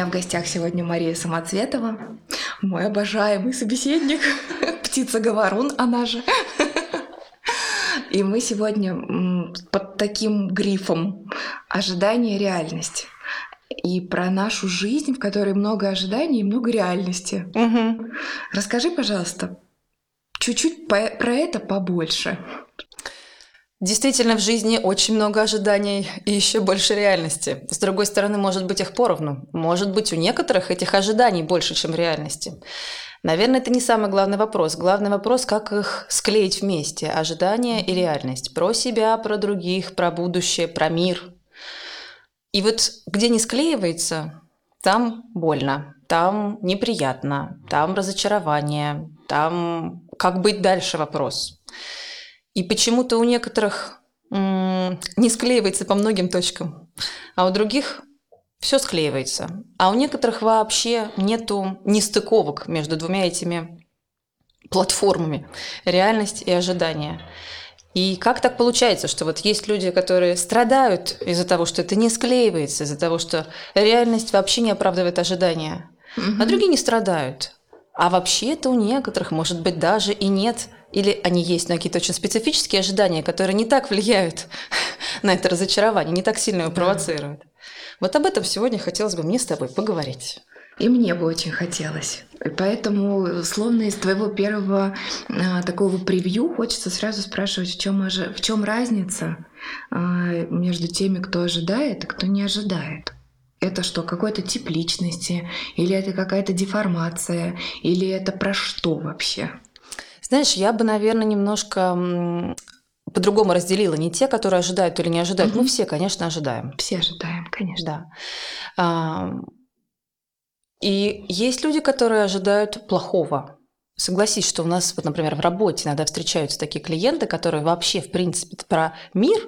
меня в гостях сегодня Мария Самоцветова, мой обожаемый собеседник, птица-говорун, она же. И мы сегодня под таким грифом ожидание реальность и про нашу жизнь, в которой много ожиданий и много реальности. Угу. Расскажи, пожалуйста, чуть-чуть по про это побольше. Действительно, в жизни очень много ожиданий и еще больше реальности. С другой стороны, может быть их поровну. Может быть, у некоторых этих ожиданий больше, чем реальности. Наверное, это не самый главный вопрос. Главный вопрос, как их склеить вместе. Ожидания и реальность. Про себя, про других, про будущее, про мир. И вот где не склеивается, там больно, там неприятно, там разочарование, там как быть дальше вопрос. И почему-то у некоторых не склеивается по многим точкам, а у других все склеивается. А у некоторых вообще нету нестыковок между двумя этими платформами – реальность и ожидание. И как так получается, что вот есть люди, которые страдают из-за того, что это не склеивается, из-за того, что реальность вообще не оправдывает ожидания, угу. а другие не страдают. А вообще это у некоторых, может быть, даже и нет – или они есть, но какие-то очень специфические ожидания, которые не так влияют на это разочарование, не так сильно его провоцируют. Вот об этом сегодня хотелось бы мне с тобой поговорить. И мне бы очень хотелось. Поэтому, словно из твоего первого а, такого превью, хочется сразу спрашивать, в чем, ожи... в чем разница а, между теми, кто ожидает и кто не ожидает. Это что, какой-то тип личности? Или это какая-то деформация? Или это про что вообще? Знаешь, я бы, наверное, немножко по-другому разделила. Не те, которые ожидают или не ожидают. Угу. Мы все, конечно, ожидаем. Все ожидаем, конечно. Да. И есть люди, которые ожидают плохого. Согласись, что у нас, вот, например, в работе иногда встречаются такие клиенты, которые вообще, в принципе, про мир,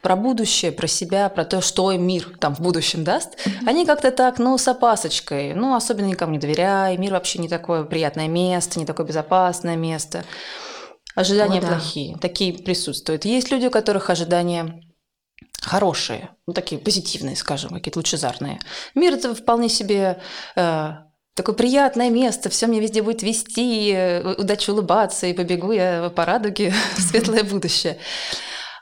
про будущее, про себя, про то, что им мир там в будущем даст, mm-hmm. они как-то так, ну, с опасочкой, ну, особенно никому не доверяй, мир вообще не такое приятное место, не такое безопасное место. Ожидания О, да. плохие, такие присутствуют. Есть люди, у которых ожидания хорошие, ну, такие позитивные, скажем, какие-то лучезарные. Мир это вполне себе э, такое приятное место, все мне везде будет вести, э, удачи улыбаться, и побегу я по радуге в светлое будущее.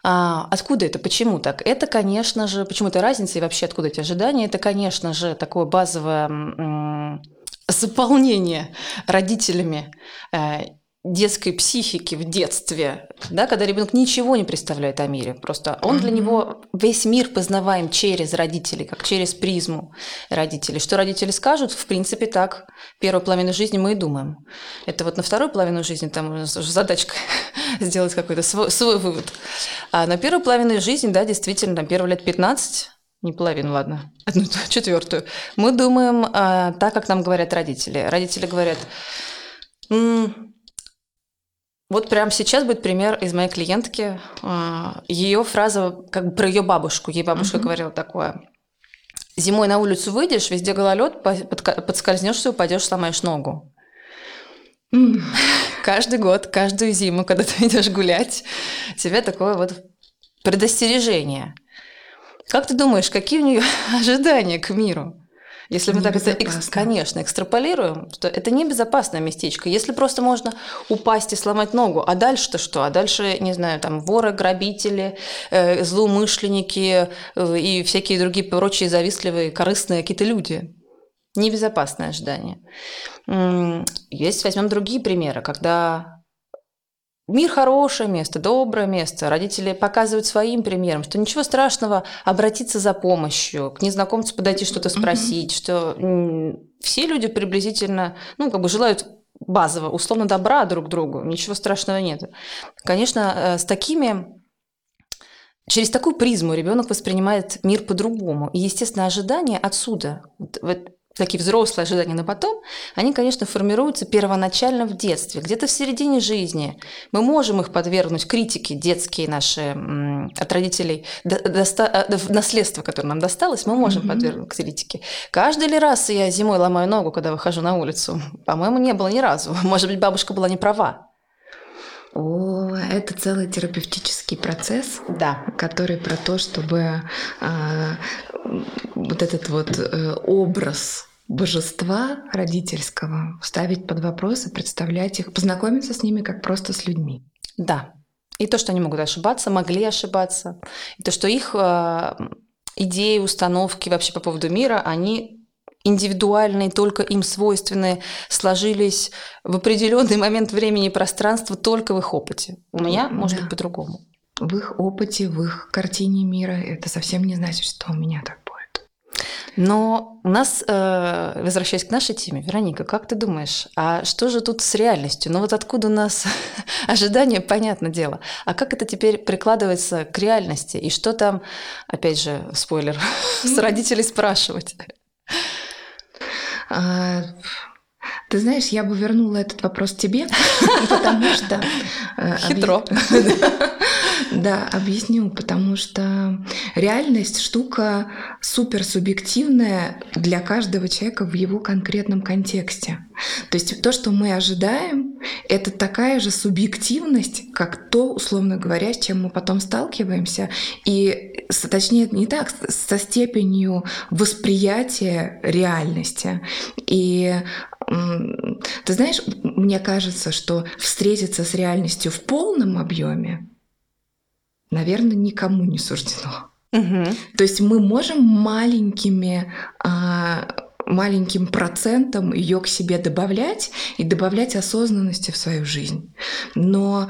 А, откуда это? Почему так? Это, конечно же, почему это разница и вообще откуда эти ожидания? Это, конечно же, такое базовое заполнение родителями э, детской психики в детстве, да, когда ребенок ничего не представляет о мире, просто он mm-hmm. для него весь мир познаваем через родителей, как через призму родителей. Что родители скажут, в принципе, так первую половину жизни мы и думаем. Это вот на вторую половину жизни там задачка сделать какой-то свой, свой вывод. А на первую половину жизни, да, действительно, на первые лет 15 не половину, ладно, одну четвертую. Мы думаем а, так, как нам говорят родители. Родители говорят, вот прямо сейчас будет пример из моей клиентки. А, ее фраза как бы про ее бабушку. Ей бабушка uh-huh. говорила такое. Зимой на улицу выйдешь, везде гололед, подскользнешься, упадешь, сломаешь ногу. Mm. Каждый год, каждую зиму, когда ты идешь гулять, тебе такое вот предостережение. Как ты думаешь, какие у нее ожидания к миру? Если мы так это, конечно, экстраполируем, то это небезопасное местечко. Если просто можно упасть и сломать ногу, а дальше-то что? А дальше, не знаю, там воры, грабители, э, злоумышленники э, и всякие другие прочие завистливые, корыстные какие-то люди. Небезопасное ожидание. Есть, возьмем другие примеры, когда Мир хорошее место, доброе место. Родители показывают своим примером, что ничего страшного обратиться за помощью, к незнакомцу подойти что-то спросить, mm-hmm. что все люди приблизительно, ну, как бы желают базово, условно добра друг другу, ничего страшного нет. Конечно, э, с такими Через такую призму ребенок воспринимает мир по-другому. И, естественно, ожидания отсюда, вот такие взрослые ожидания на потом, они, конечно, формируются первоначально в детстве, где-то в середине жизни. Мы можем их подвергнуть критике, детские наши от родителей, доста, э, наследство, которое нам досталось, мы можем mm-hmm. подвергнуть критике. Каждый ли раз я зимой ломаю ногу, когда выхожу на улицу? По-моему, не было ни разу. Может быть, бабушка была не права. О, это целый терапевтический процесс, да. который про то, чтобы а, вот этот вот э, образ божества родительского ставить под вопрос и представлять их, познакомиться с ними как просто с людьми. Да. И то, что они могут ошибаться, могли ошибаться. И то, что их э, идеи, установки вообще по поводу мира, они индивидуальные, только им свойственные, сложились в определенный момент времени и пространства только в их опыте. У меня может да. быть по-другому. В их опыте, в их картине мира это совсем не значит, что у меня так. Но у нас, э, возвращаясь к нашей теме, Вероника, как ты думаешь, а что же тут с реальностью? Ну вот откуда у нас ожидания, понятное дело. А как это теперь прикладывается к реальности? И что там, опять же, спойлер, с родителей спрашивать? А, ты знаешь, я бы вернула этот вопрос тебе, потому что... Э, Хитро. Да, объясню, потому что реальность штука супер субъективная для каждого человека в его конкретном контексте. То есть то, что мы ожидаем, это такая же субъективность, как то, условно говоря, с чем мы потом сталкиваемся. И точнее, не так, со степенью восприятия реальности. И ты знаешь, мне кажется, что встретиться с реальностью в полном объеме наверное, никому не суждено. Угу. То есть мы можем маленькими а, маленьким процентом ее к себе добавлять и добавлять осознанности в свою жизнь. Но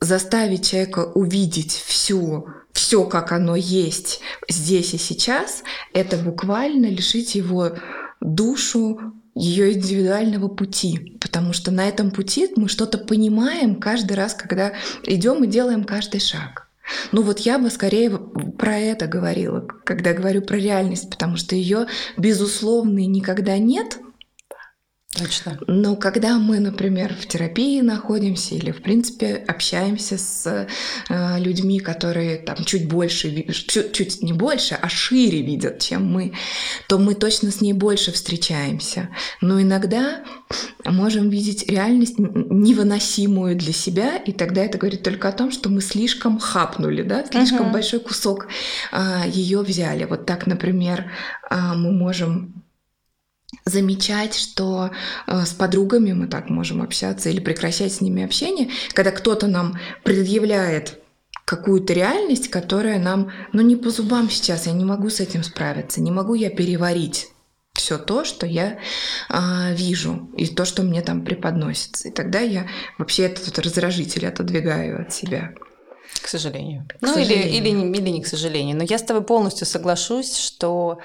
заставить человека увидеть всю все, как оно есть здесь и сейчас, это буквально лишить его душу ее индивидуального пути, потому что на этом пути мы что-то понимаем каждый раз, когда идем и делаем каждый шаг. Ну вот я бы скорее про это говорила, когда говорю про реальность, потому что ее безусловно никогда нет, Точно. Но когда мы, например, в терапии находимся или, в принципе, общаемся с э, людьми, которые там чуть больше, чуть, чуть не больше, а шире видят, чем мы, то мы точно с ней больше встречаемся. Но иногда можем видеть реальность невыносимую для себя, и тогда это говорит только о том, что мы слишком хапнули, да, слишком uh-huh. большой кусок э, ее взяли. Вот так, например, э, мы можем замечать, что э, с подругами мы так можем общаться или прекращать с ними общение, когда кто-то нам предъявляет какую-то реальность, которая нам, ну не по зубам сейчас, я не могу с этим справиться, не могу я переварить все то, что я э, вижу, и то, что мне там преподносится. И тогда я вообще этот раздражитель отодвигаю от себя. К сожалению. К ну сожалению. Или, или, или не к сожалению. Но я с тобой полностью соглашусь, что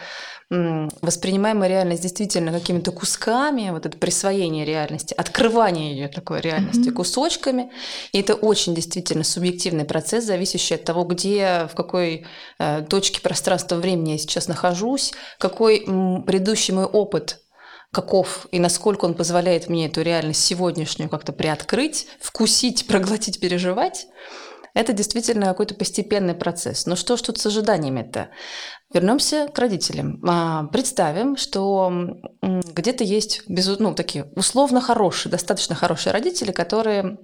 воспринимаемая реальность действительно какими-то кусками, вот это присвоение реальности, открывание ее такой реальности mm-hmm. кусочками. И это очень действительно субъективный процесс, зависящий от того, где, в какой э, точке пространства времени я сейчас нахожусь, какой м, предыдущий мой опыт каков и насколько он позволяет мне эту реальность сегодняшнюю как-то приоткрыть, вкусить, проглотить, переживать. Это действительно какой-то постепенный процесс. Но что ж тут с ожиданиями-то? Вернемся к родителям. А, представим, что где-то есть без, ну, такие условно хорошие, достаточно хорошие родители, которые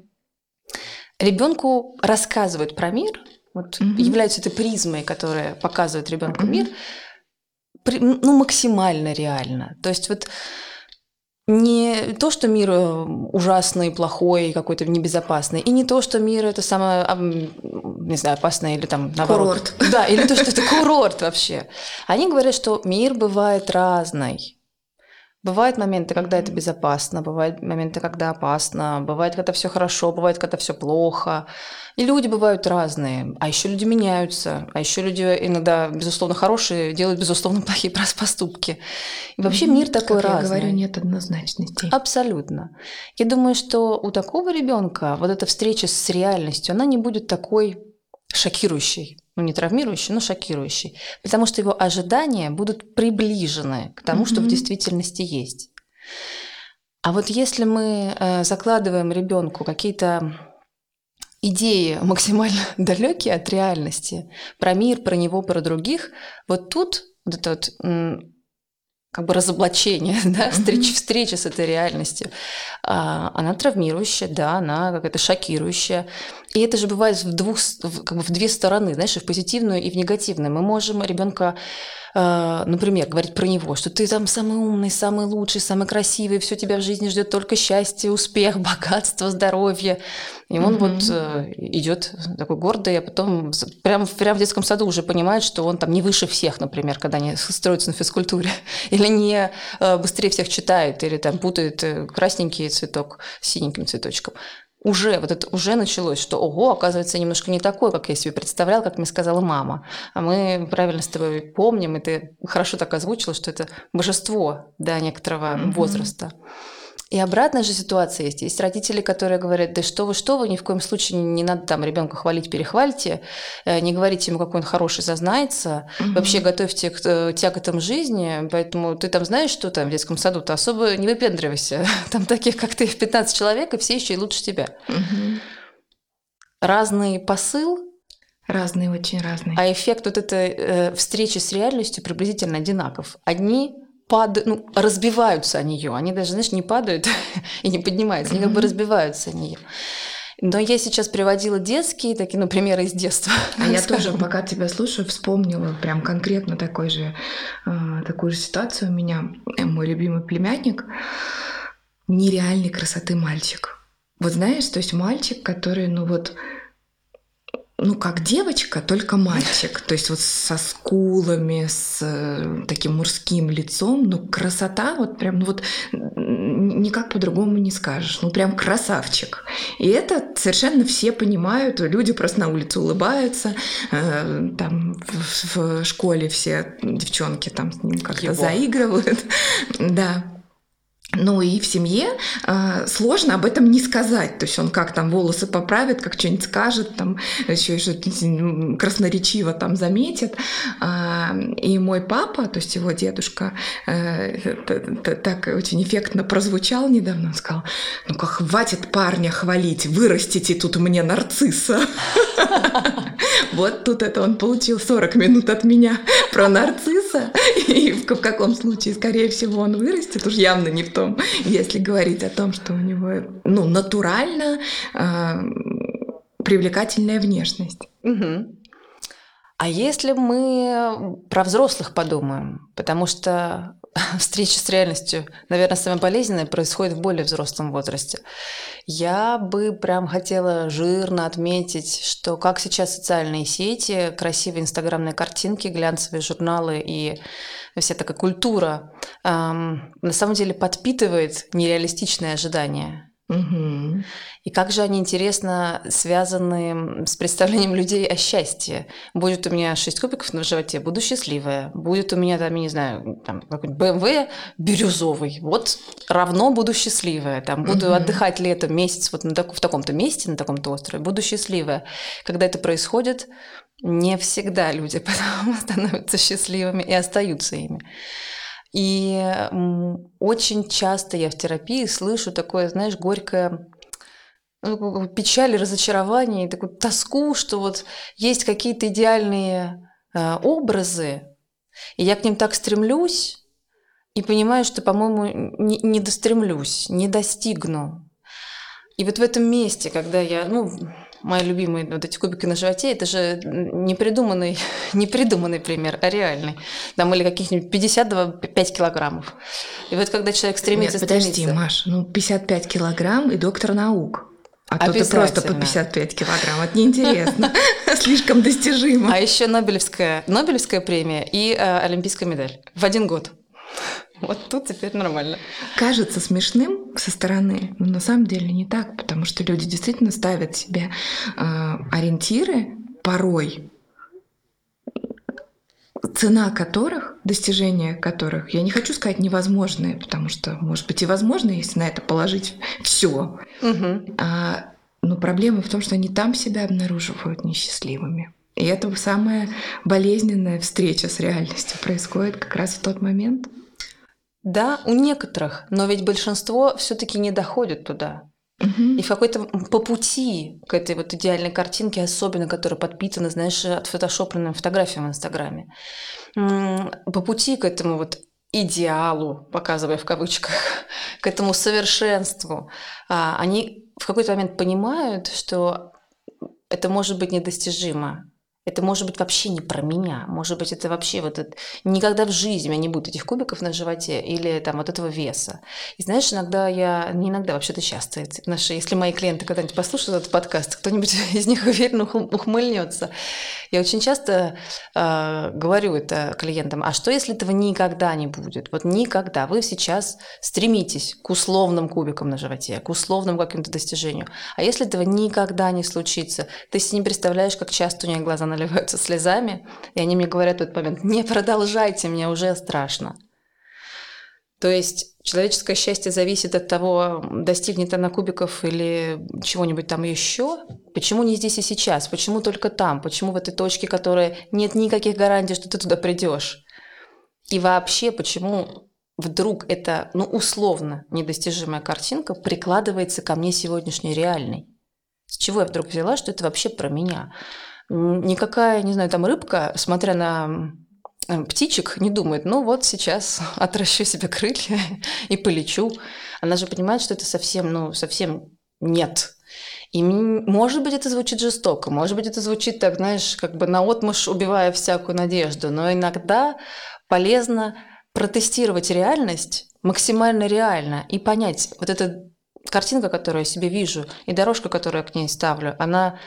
ребенку рассказывают про мир, вот mm-hmm. являются этой призмой, которая показывает ребенку mm-hmm. мир, ну, максимально реально. То есть вот не то, что мир э, ужасный, плохой, какой-то небезопасный, и не то, что мир это самое, не знаю, опасное или там наоборот. Курорт. Да, или то, что это курорт вообще. Они говорят, что мир бывает разный. Бывают моменты, когда это безопасно, бывают моменты, когда опасно, бывает, когда все хорошо, бывает, когда все плохо. И люди бывают разные, а еще люди меняются, а еще люди иногда, безусловно, хорошие, делают, безусловно, плохие поступки. И вообще мир такой как разный. Я говорю, нет однозначности. Абсолютно. Я думаю, что у такого ребенка вот эта встреча с реальностью, она не будет такой шокирующей ну не травмирующий, но шокирующий, потому что его ожидания будут приближены к тому, mm-hmm. что в действительности есть. А вот если мы э, закладываем ребенку какие-то идеи максимально далекие от реальности, про мир, про него, про других, вот тут вот это вот как бы разоблачение, да, встреча, встреча с этой реальностью, а, она травмирующая, да, она какая-то шокирующая. И это же бывает в двух, как бы в две стороны, знаешь, и в позитивную, и в негативную. Мы можем ребенка Э, например, говорить про него, что ты там самый умный, самый лучший, самый красивый, все тебя в жизни ждет только счастье, успех, богатство, здоровье. И он mm-hmm. вот э, идет такой гордый, а потом прямо, прямо в детском саду уже понимает, что он там не выше всех, например, когда они строятся на физкультуре, или не э, быстрее всех читает, или там путает красненький цветок с синеньким цветочком уже, вот это уже началось, что, ого, оказывается, немножко не такой, как я себе представлял, как мне сказала мама. А мы правильно с тобой помним, и ты хорошо так озвучила, что это божество до некоторого mm-hmm. возраста. И обратная же ситуация есть. Есть родители, которые говорят, да что вы, что вы, ни в коем случае не надо там ребенка хвалить, перехвальте, э, не говорите ему, какой он хороший зазнается, угу. вообще готовьте к, э, этому жизни, поэтому ты там знаешь, что там в детском саду, то особо не выпендривайся. Там таких, как ты, в 15 человек, и все еще и лучше тебя. Угу. Разный посыл, Разные, очень разные. А эффект вот этой э, встречи с реальностью приблизительно одинаков. Одни падают, ну, разбиваются о нее. Они даже, знаешь, не падают и не поднимаются, они как бы разбиваются о нее. Но я сейчас приводила детские такие, ну, примеры из детства. А я тоже, пока тебя слушаю, вспомнила прям конкретно такой же, э, такую же ситуацию у меня. Мой любимый племянник, нереальной красоты мальчик. Вот знаешь, то есть мальчик, который, ну вот, ну, как девочка, только мальчик. То есть вот со скулами, с э, таким мужским лицом. Ну, красота вот прям, ну вот никак по-другому не скажешь. Ну, прям красавчик. И это совершенно все понимают. Люди просто на улице улыбаются. Э, там в, в школе все девчонки там с ним как-то заигрывают. Да. Ну и в семье э, сложно об этом не сказать. То есть он как там волосы поправит, как что-нибудь скажет, там еще что-то красноречиво там заметит. Э, и мой папа, то есть его дедушка, э, так очень эффектно прозвучал недавно. Он сказал, ну-ка хватит парня хвалить, вырастите тут мне нарцисса. Вот тут это он получил 40 минут от меня про нарцисса. И в каком случае, скорее всего, он вырастет, уж явно не в том, если говорить о том, что у него ну, натурально э, привлекательная внешность. Угу. А если мы про взрослых подумаем, потому что встреча с реальностью, наверное, самое болезненное происходит в более взрослом возрасте. Я бы прям хотела жирно отметить, что как сейчас социальные сети, красивые инстаграмные картинки, глянцевые журналы и вся такая культура эм, на самом деле подпитывает нереалистичные ожидания Угу. И как же они интересно связаны с представлением людей о счастье. Будет у меня шесть кубиков на животе, буду счастливая. Будет у меня там, я не знаю, там какой-нибудь BMW бирюзовый. Вот равно буду счастливая. Там буду угу. отдыхать летом месяц вот на так, в таком-то месте, на таком-то острове. Буду счастливая. Когда это происходит, не всегда люди потом становятся счастливыми и остаются ими. И очень часто я в терапии слышу такое, знаешь, горькое ну, печаль, разочарование, такую тоску, что вот есть какие-то идеальные э, образы, и я к ним так стремлюсь, и понимаю, что, по-моему, не, не достремлюсь, не достигну. И вот в этом месте, когда я, ну, мои любимые вот эти кубики на животе, это же не придуманный, не придуманный пример, а реальный. Там или каких-нибудь 52-5 килограммов. И вот когда человек стремится... Нет, подожди, стремится... Маш, ну 55 килограмм и доктор наук. А то ты просто по 55 килограмм. Это неинтересно. Слишком достижимо. А еще Нобелевская, Нобелевская премия и э, Олимпийская медаль в один год. Вот тут теперь нормально. Кажется смешным со стороны, но на самом деле не так, потому что люди действительно ставят себе э, ориентиры порой, цена которых, достижения которых, я не хочу сказать невозможные, потому что, может быть, и возможно, если на это положить все. Угу. А, но проблема в том, что они там себя обнаруживают несчастливыми. И это самая болезненная встреча с реальностью происходит как раз в тот момент. Да, у некоторых, но ведь большинство все-таки не доходит туда. Угу. И в какой-то по пути к этой вот идеальной картинке, особенно которая подпитана, знаешь, отфотошопленными фотографиями в Инстаграме, по пути к этому вот идеалу, показывая в кавычках, к этому совершенству, а, они в какой-то момент понимают, что это может быть недостижимо. Это может быть вообще не про меня. Может быть, это вообще вот это... Никогда в жизни у меня не будет этих кубиков на животе или там вот этого веса. И знаешь, иногда я... Не иногда, вообще-то часто. Наши, если мои клиенты когда-нибудь послушают этот подкаст, кто-нибудь из них уверенно ухмыльнется. Я очень часто э, говорю это клиентам. А что, если этого никогда не будет? Вот никогда. Вы сейчас стремитесь к условным кубикам на животе, к условным каким-то достижению. А если этого никогда не случится, ты себе не представляешь, как часто у них глаза на наливаются слезами, и они мне говорят в этот момент, не продолжайте, мне уже страшно. То есть человеческое счастье зависит от того, достигнет она кубиков или чего-нибудь там еще. Почему не здесь и сейчас? Почему только там? Почему в этой точке, которой нет никаких гарантий, что ты туда придешь? И вообще, почему вдруг эта, ну, условно недостижимая картинка прикладывается ко мне сегодняшней реальной? С чего я вдруг взяла, что это вообще про меня? Никакая, не знаю, там рыбка, смотря на птичек, не думает, ну вот сейчас отращу себе крылья и полечу. Она же понимает, что это совсем, ну, совсем нет. И может быть, это звучит жестоко, может быть, это звучит так, знаешь, как бы наотмашь убивая всякую надежду, но иногда полезно протестировать реальность максимально реально и понять, вот эта картинка, которую я себе вижу, и дорожка, которую я к ней ставлю, она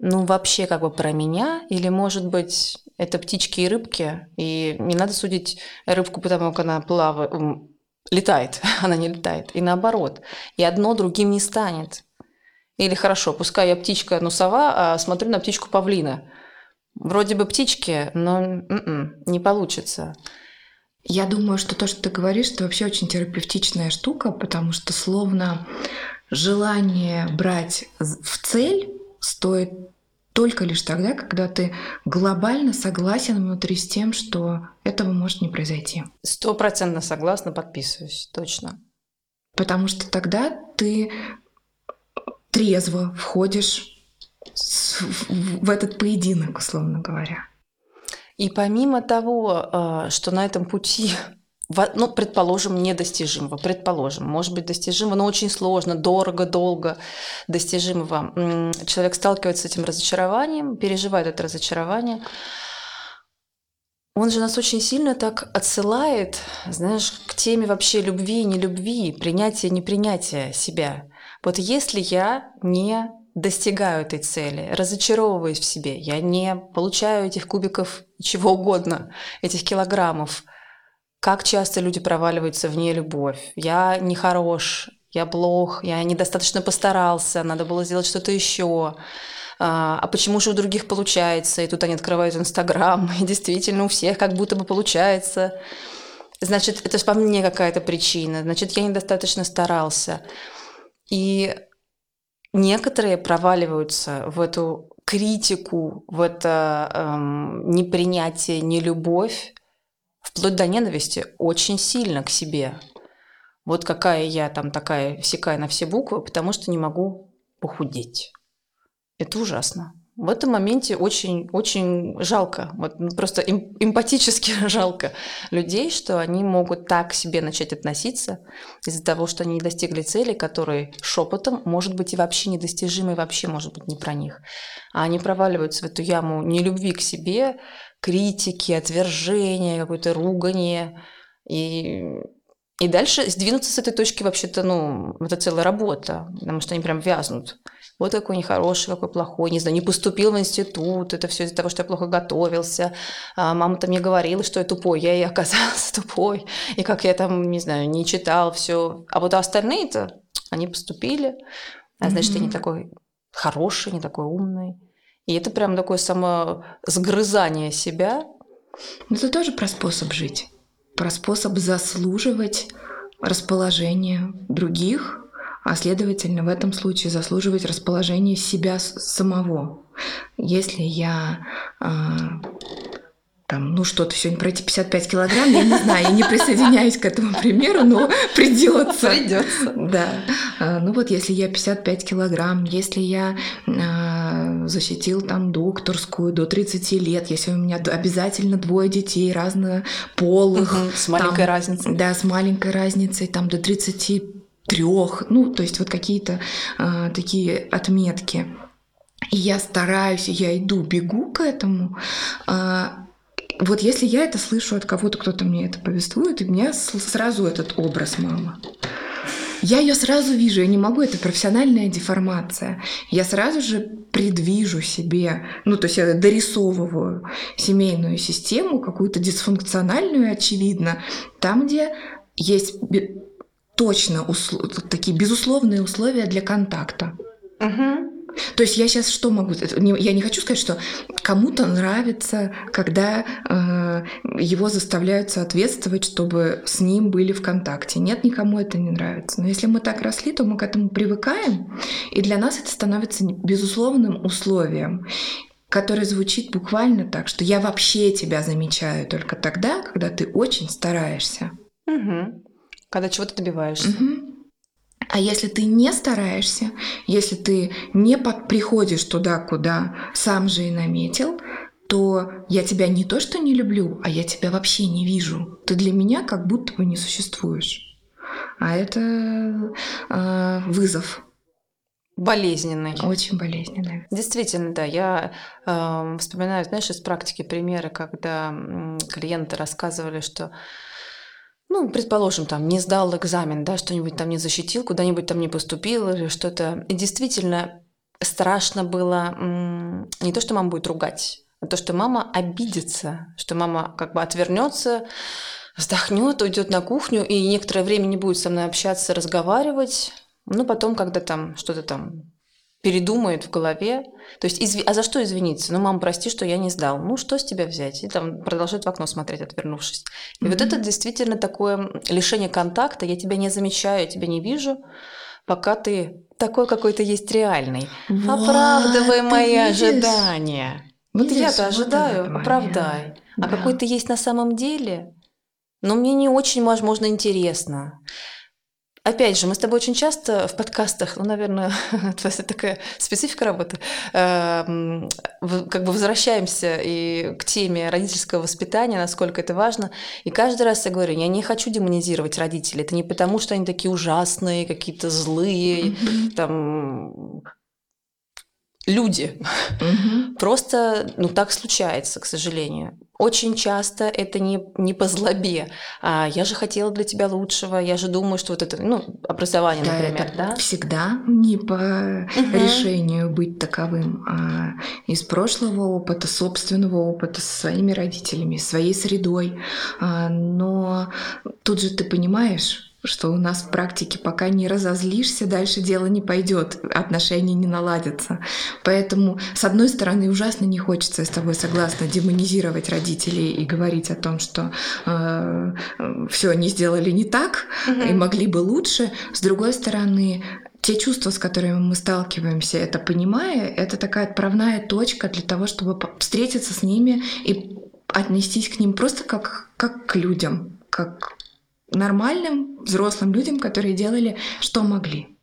ну, вообще как бы про меня, или, может быть, это птички и рыбки, и не надо судить рыбку, потому как она плавает, летает, она не летает, и наоборот. И одно другим не станет. Или хорошо, пускай я птичка, но сова, а смотрю на птичку павлина. Вроде бы птички, но м-м, не получится. Я думаю, что то, что ты говоришь, это вообще очень терапевтичная штука, потому что словно желание брать в цель стоит только лишь тогда, когда ты глобально согласен внутри с тем, что этого может не произойти. Стопроцентно согласна, подписываюсь, точно. Потому что тогда ты трезво входишь в этот поединок, условно говоря. И помимо того, а, что на этом пути ну, предположим, недостижимого, предположим, может быть достижимо, но очень сложно, дорого, долго достижимого. Человек сталкивается с этим разочарованием, переживает это разочарование. Он же нас очень сильно так отсылает, знаешь, к теме вообще любви и нелюбви, принятия и непринятия себя. Вот если я не достигаю этой цели, разочаровываюсь в себе, я не получаю этих кубиков чего угодно, этих килограммов – как часто люди проваливаются в нелюбовь. Я нехорош, я плох, я недостаточно постарался, надо было сделать что-то еще. А, а почему же у других получается? И тут они открывают Инстаграм, и действительно у всех как будто бы получается. Значит, это по мне какая-то причина. Значит, я недостаточно старался. И некоторые проваливаются в эту критику, в это эм, непринятие, нелюбовь, вплоть до ненависти, очень сильно к себе. Вот какая я там такая всякая на все буквы, потому что не могу похудеть. Это ужасно. В этом моменте очень, очень жалко, вот ну, просто эм, эмпатически жалко людей, что они могут так к себе начать относиться из-за того, что они не достигли цели, которые шепотом, может быть, и вообще недостижимы, и вообще, может быть, не про них. А они проваливаются в эту яму нелюбви к себе, критики, отвержения, какой-то ругания. И, и дальше сдвинуться с этой точки вообще-то, ну, это целая работа, потому что они прям вязнут. Вот какой нехороший, какой плохой, не знаю, не поступил в институт, это все из-за того, что я плохо готовился. А мама-то мне говорила, что я тупой, я и оказался тупой. И как я там, не знаю, не читал все. А вот остальные-то, они поступили, а значит, mm-hmm. я не такой хороший, не такой умный. И это прям такое само сгрызание себя. Но это тоже про способ жить, про способ заслуживать расположение других, а следовательно в этом случае заслуживать расположение себя самого. Если я э, там, ну что-то сегодня пройти 55 килограмм, я не знаю, я не присоединяюсь к этому примеру, но придется. Придется. Да. А, ну вот если я 55 килограмм, если я э, защитил там докторскую до 30 лет, если у меня обязательно двое детей разнополых. Угу, с маленькой там, разницей. Да, с маленькой разницей, там до 30 трех, ну, то есть вот какие-то э, такие отметки. и я стараюсь, я иду, бегу к этому, а, вот если я это слышу от кого-то, кто-то мне это повествует, и у меня сразу этот образ мамы. Я ее сразу вижу, я не могу, это профессиональная деформация. Я сразу же предвижу себе, ну, то есть я дорисовываю семейную систему, какую-то дисфункциональную, очевидно, там, где есть точно усл- такие безусловные условия для контакта. Угу. То есть я сейчас что могу? Я не хочу сказать, что кому-то нравится, когда э, его заставляют соответствовать, чтобы с ним были в контакте. Нет, никому это не нравится. Но если мы так росли, то мы к этому привыкаем, и для нас это становится безусловным условием которое звучит буквально так, что я вообще тебя замечаю только тогда, когда ты очень стараешься. Угу. Когда чего-то добиваешься. Угу. А если ты не стараешься, если ты не приходишь туда, куда сам же и наметил, то я тебя не то что не люблю, а я тебя вообще не вижу. Ты для меня как будто бы не существуешь. А это э, вызов. Болезненный. Очень болезненный. Действительно, да. Я э, вспоминаю, знаешь, из практики примеры, когда клиенты рассказывали, что ну, предположим, там, не сдал экзамен, да, что-нибудь там не защитил, куда-нибудь там не поступил или что-то. И действительно страшно было не то, что мама будет ругать, а то, что мама обидится, что мама как бы отвернется, вздохнет, уйдет на кухню и некоторое время не будет со мной общаться, разговаривать. Ну, потом, когда там что-то там передумает в голове. То есть, изв... а за что извиниться? Ну, мама, прости, что я не сдал. Ну, что с тебя взять? И там продолжает в окно смотреть, отвернувшись. И mm-hmm. вот это действительно такое лишение контакта. Я тебя не замечаю, я тебя не вижу, пока ты такой какой-то есть реальный. Вот, Оправдывай мои видишь? ожидания. Вот я-то ожидаю, вот оправдай. А да. А какой ты есть на самом деле? Но мне не очень, возможно, интересно. Опять же, мы с тобой очень часто в подкастах, ну, наверное, это такая специфика работы, эм, как бы возвращаемся и к теме родительского воспитания, насколько это важно. И каждый раз я говорю, я не хочу демонизировать родителей. Это не потому, что они такие ужасные, какие-то злые, там люди. Угу. Просто, ну, так случается, к сожалению. Очень часто это не, не по злобе. А я же хотела для тебя лучшего, я же думаю, что вот это, ну, образование, да, например, это да? Всегда не по угу. решению быть таковым, а из прошлого опыта, собственного опыта со своими родителями, своей средой. А, но тут же ты понимаешь, что у нас в практике пока не разозлишься, дальше дело не пойдет, отношения не наладятся. Поэтому, с одной стороны, ужасно не хочется, с тобой согласна, демонизировать родителей и говорить о том, что э, все они сделали не так mm-hmm. и могли бы лучше. С другой стороны, те чувства, с которыми мы сталкиваемся, это понимая, это такая отправная точка для того, чтобы встретиться с ними и отнестись к ним просто как, как к людям, как нормальным взрослым людям, которые делали, что могли.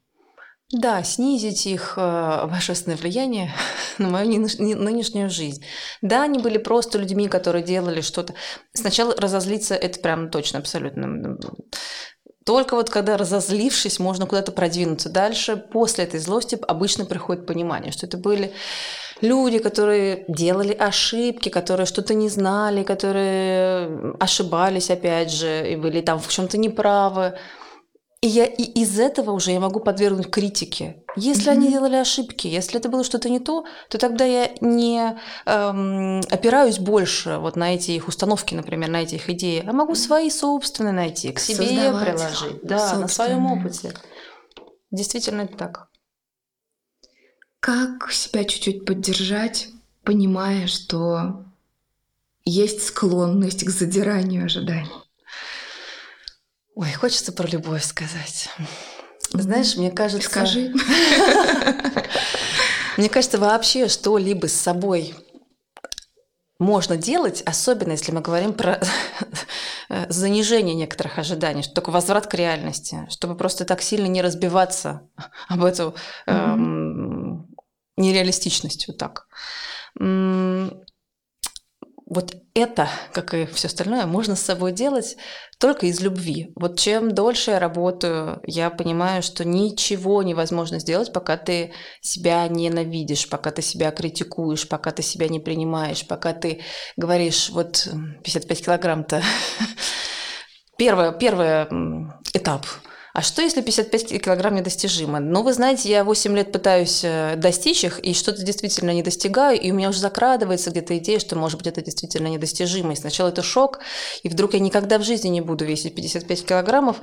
Да, снизить их э, божественное влияние на мою нынешнюю жизнь. Да, они были просто людьми, которые делали что-то. Сначала разозлиться это прям точно, абсолютно. Только вот когда разозлившись, можно куда-то продвинуться дальше. После этой злости обычно приходит понимание, что это были люди, которые делали ошибки, которые что-то не знали, которые ошибались, опять же, и были там в чем-то неправы. И, я, и из этого уже я могу подвергнуть критике. Если mm-hmm. они делали ошибки, если это было что-то не то, то тогда я не эм, опираюсь больше вот на эти их установки, например, на эти их идеи, а могу свои собственные найти, к себе Создавать приложить, да, на своем опыте. Действительно это так. Как себя чуть-чуть поддержать, понимая, что есть склонность к задиранию ожиданий? Ой, хочется про любовь сказать. Знаешь, мне кажется... Скажи. Мне кажется, вообще что-либо с собой можно делать, особенно если мы говорим про занижение некоторых ожиданий, что такое возврат к реальности, чтобы просто так сильно не разбиваться об эту эм, нереалистичность вот так. Вот это, как и все остальное, можно с собой делать только из любви. Вот чем дольше я работаю, я понимаю, что ничего невозможно сделать, пока ты себя ненавидишь, пока ты себя критикуешь, пока ты себя не принимаешь, пока ты говоришь, вот 55 килограмм-то первый, первый этап – а что, если 55 килограмм недостижимо? Ну, вы знаете, я 8 лет пытаюсь э, достичь их, и что-то действительно не достигаю, и у меня уже закрадывается где-то идея, что, может быть, это действительно недостижимо. И сначала это шок, и вдруг я никогда в жизни не буду весить 55 килограммов,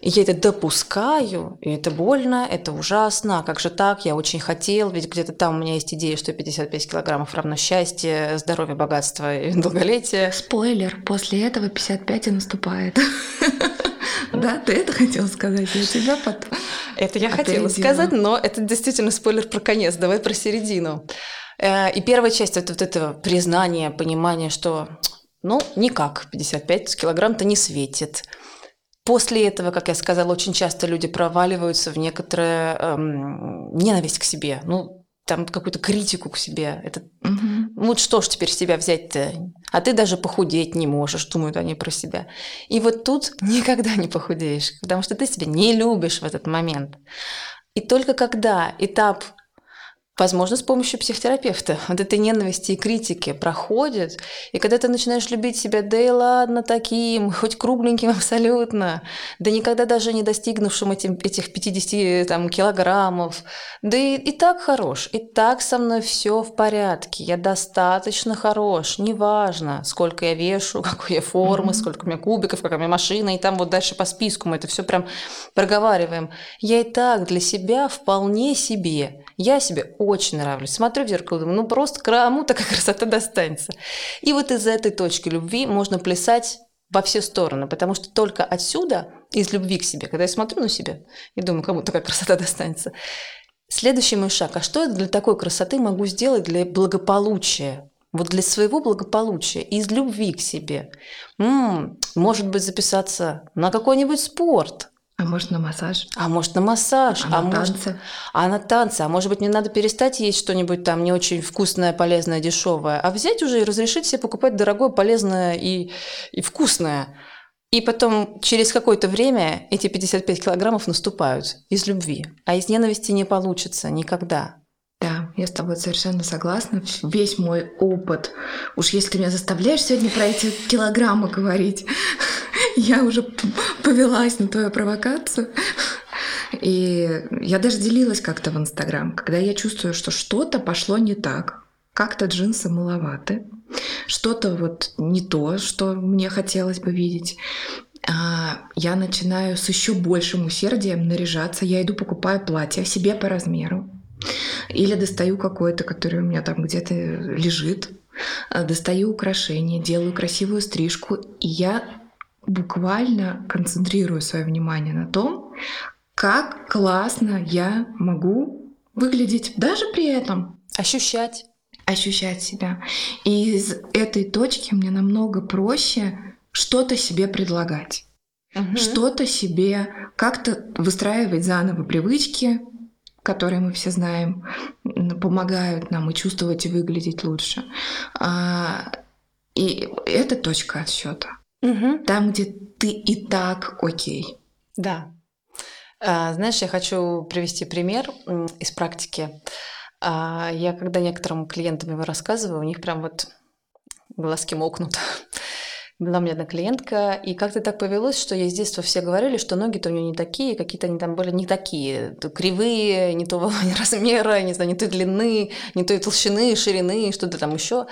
и я это допускаю, и это больно, это ужасно, а как же так, я очень хотел, ведь где-то там у меня есть идея, что 55 килограммов равно счастье, здоровье, богатство и долголетие. Спойлер, после этого 55 и наступает. Да, ты это хотел сказать, я тебя потом... Это я хотела сказать, но это действительно спойлер про конец, давай про середину. Э, и первая часть это вот этого признания, понимания, что ну, никак, 55 килограмм-то не светит. После этого, как я сказала, очень часто люди проваливаются в некоторую эм, ненависть к себе. Ну, там какую-то критику к себе. Это, угу. Вот что ж теперь с тебя взять-то? А ты даже похудеть не можешь, думают они про себя. И вот тут никогда не похудеешь, потому что ты себя не любишь в этот момент. И только когда этап Возможно, с помощью психотерапевта. Вот этой ненависти и критики проходит. И когда ты начинаешь любить себя, да и ладно таким, хоть кругленьким абсолютно, да никогда даже не достигнувшим этим, этих 50 там, килограммов, да и, и так хорош, и так со мной все в порядке, я достаточно хорош, неважно, сколько я вешу, какой я формы, mm-hmm. сколько у меня кубиков, какая у меня машина, и там вот дальше по списку мы это все прям проговариваем. Я и так для себя вполне себе. Я себе очень нравлюсь. Смотрю в зеркало, думаю, ну просто кому такая красота достанется. И вот из этой точки любви можно плясать во все стороны, потому что только отсюда, из любви к себе, когда я смотрю на себя и думаю, кому такая красота достанется, следующий мой шаг, а что я для такой красоты могу сделать для благополучия? Вот для своего благополучия, из любви к себе. М-м, может быть, записаться на какой-нибудь спорт – а может на массаж? А может на массаж? А, а на может... танцы? А на танцы? А может быть мне надо перестать есть что-нибудь там не очень вкусное, полезное, дешевое, а взять уже и разрешить себе покупать дорогое, полезное и, и вкусное. И потом через какое-то время эти 55 килограммов наступают из любви. А из ненависти не получится никогда. Да, я с тобой совершенно согласна. Весь мой опыт. Уж если ты меня заставляешь сегодня про эти килограммы говорить, я уже повелась на твою провокацию. И я даже делилась как-то в Инстаграм, когда я чувствую, что что-то пошло не так, как-то джинсы маловаты, что-то вот не то, что мне хотелось бы видеть. А, я начинаю с еще большим усердием наряжаться. Я иду покупаю платье себе по размеру. Или достаю какое-то, которое у меня там где-то лежит. Достаю украшения, делаю красивую стрижку. И я буквально концентрирую свое внимание на том, как классно я могу выглядеть даже при этом. Ощущать. Ощущать себя. И из этой точки мне намного проще что-то себе предлагать. Угу. Что-то себе как-то выстраивать заново привычки, которые мы все знаем, помогают нам и чувствовать и выглядеть лучше. А, и это точка отсчета. Угу. Там, где ты и так окей. Да. А, знаешь, я хочу привести пример из практики. А, я когда некоторым клиентам его рассказываю, у них прям вот глазки мокнут. Была у меня одна клиентка, и как-то так повелось, что ей с детства все говорили, что ноги-то у нее не такие, какие-то они там были не такие, то кривые, не того размера, не знаю, не той длины, не той толщины, ширины, что-то там еще.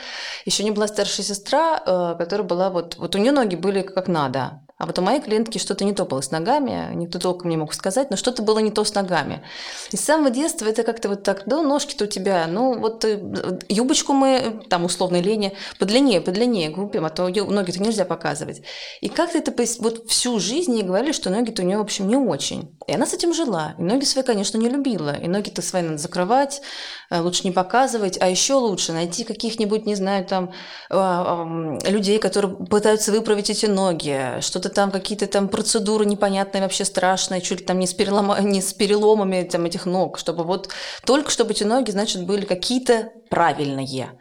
Еще не была старшая сестра, э, которая была вот, вот у нее ноги были как надо, а вот у моей клиентки что-то не то было с ногами, никто толком не мог сказать, но что-то было не то с ногами. И с самого детства это как-то вот так, да, ножки-то у тебя, ну вот э, юбочку мы, там условно лени, подлиннее, подлиннее купим, а то ноги-то нельзя показывать. И как-то это вот всю жизнь ей говорили, что ноги-то у нее, в общем, не очень. И она с этим жила. И ноги свои, конечно, не любила. И ноги-то свои надо закрывать, э, лучше не показывать, а еще лучше найти каких-нибудь, не знаю, там, а, людей, которые пытаются выправить эти ноги, что-то там какие-то там процедуры непонятные, вообще страшные, чуть ли там не с, перелома, не с переломами там, этих ног, чтобы вот только чтобы эти ноги, значит, были какие-то правильные.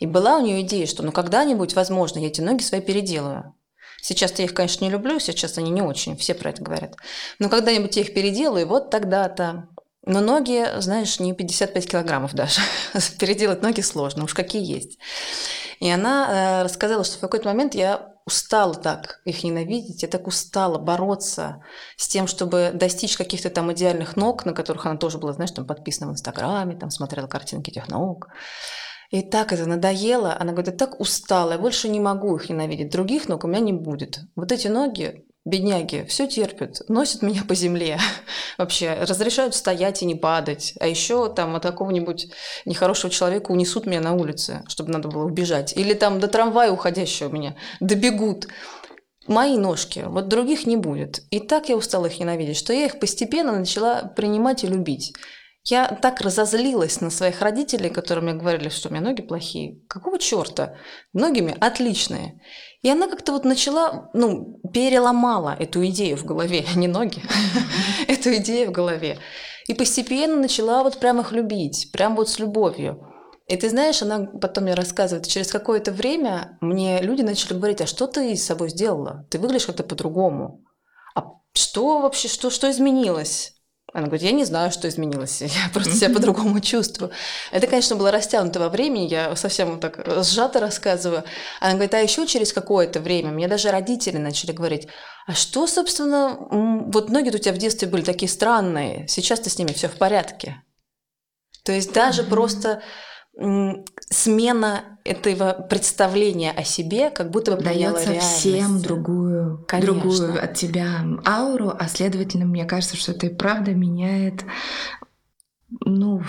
И была у нее идея, что ну когда-нибудь, возможно, я эти ноги свои переделаю. Сейчас я их, конечно, не люблю, сейчас они не очень, все про это говорят. Но когда-нибудь я их переделаю, вот тогда-то. Но ноги, знаешь, не 55 килограммов даже. Переделать ноги сложно, уж какие есть. И она э, рассказала, что в какой-то момент я устала так их ненавидеть, я так устала бороться с тем, чтобы достичь каких-то там идеальных ног, на которых она тоже была, знаешь, там подписана в Инстаграме, там смотрела картинки этих ног. И так это надоело. Она говорит, я так устала, я больше не могу их ненавидеть. Других ног у меня не будет. Вот эти ноги, бедняги, все терпят, носят меня по земле. Вообще, разрешают стоять и не падать. А еще там от какого-нибудь нехорошего человека унесут меня на улице, чтобы надо было убежать. Или там до трамвая уходящего меня добегут. Мои ножки, вот других не будет. И так я устала их ненавидеть, что я их постепенно начала принимать и любить. Я так разозлилась на своих родителей, которые мне говорили, что у меня ноги плохие. Какого черта? Ноги мне отличные. И она как-то вот начала, ну, переломала эту идею в голове, не ноги, эту идею в голове. И постепенно начала вот прям их любить, прям вот с любовью. И ты знаешь, она потом мне рассказывает, через какое-то время мне люди начали говорить, а что ты с собой сделала? Ты выглядишь как-то по-другому. А что вообще, что, что изменилось? Она говорит, я не знаю, что изменилось, я просто себя по-другому чувствую. Это, конечно, было растянуто во времени, я совсем так сжато рассказываю. Она говорит, а еще через какое-то время мне даже родители начали говорить, а что, собственно, вот ноги у тебя в детстве были такие странные, сейчас ты с ними все в порядке. То есть даже просто смена этого представления о себе как будто бы дает совсем другую, Конечно. другую от тебя ауру, а следовательно, мне кажется, что это и правда меняет, ну,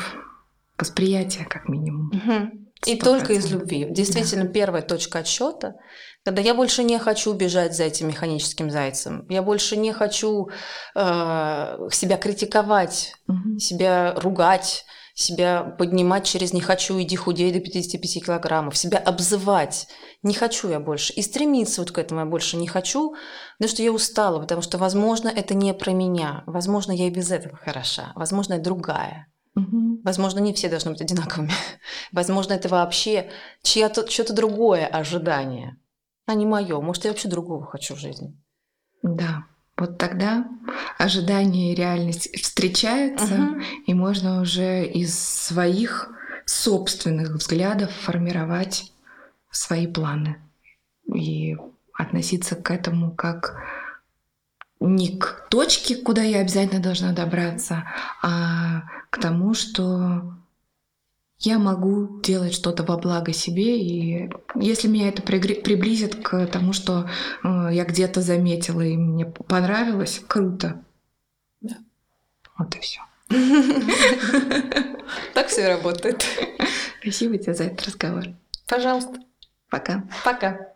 восприятие как минимум. Угу. И только из любви. Действительно, да. первая точка отсчета, когда я больше не хочу бежать за этим механическим зайцем, я больше не хочу э, себя критиковать, угу. себя ругать себя поднимать через «не хочу, иди худей до 55 килограммов», себя обзывать «не хочу я больше». И стремиться вот к этому я больше не хочу, потому что я устала, потому что, возможно, это не про меня, возможно, я и без этого хороша, возможно, я другая. Угу. Возможно, не все должны быть одинаковыми. Возможно, это вообще чья-то, что-то другое ожидание, а не мое. Может, я вообще другого хочу в жизни. Да. Вот тогда ожидание и реальность встречаются, угу. и можно уже из своих собственных взглядов формировать свои планы и относиться к этому как не к точке, куда я обязательно должна добраться, а к тому, что я могу делать что-то во благо себе, и если меня это приблизит к тому, что э, я где-то заметила и мне понравилось, круто. Да. Вот и все. Так все работает. Спасибо тебе за этот разговор. Пожалуйста. Пока. Пока.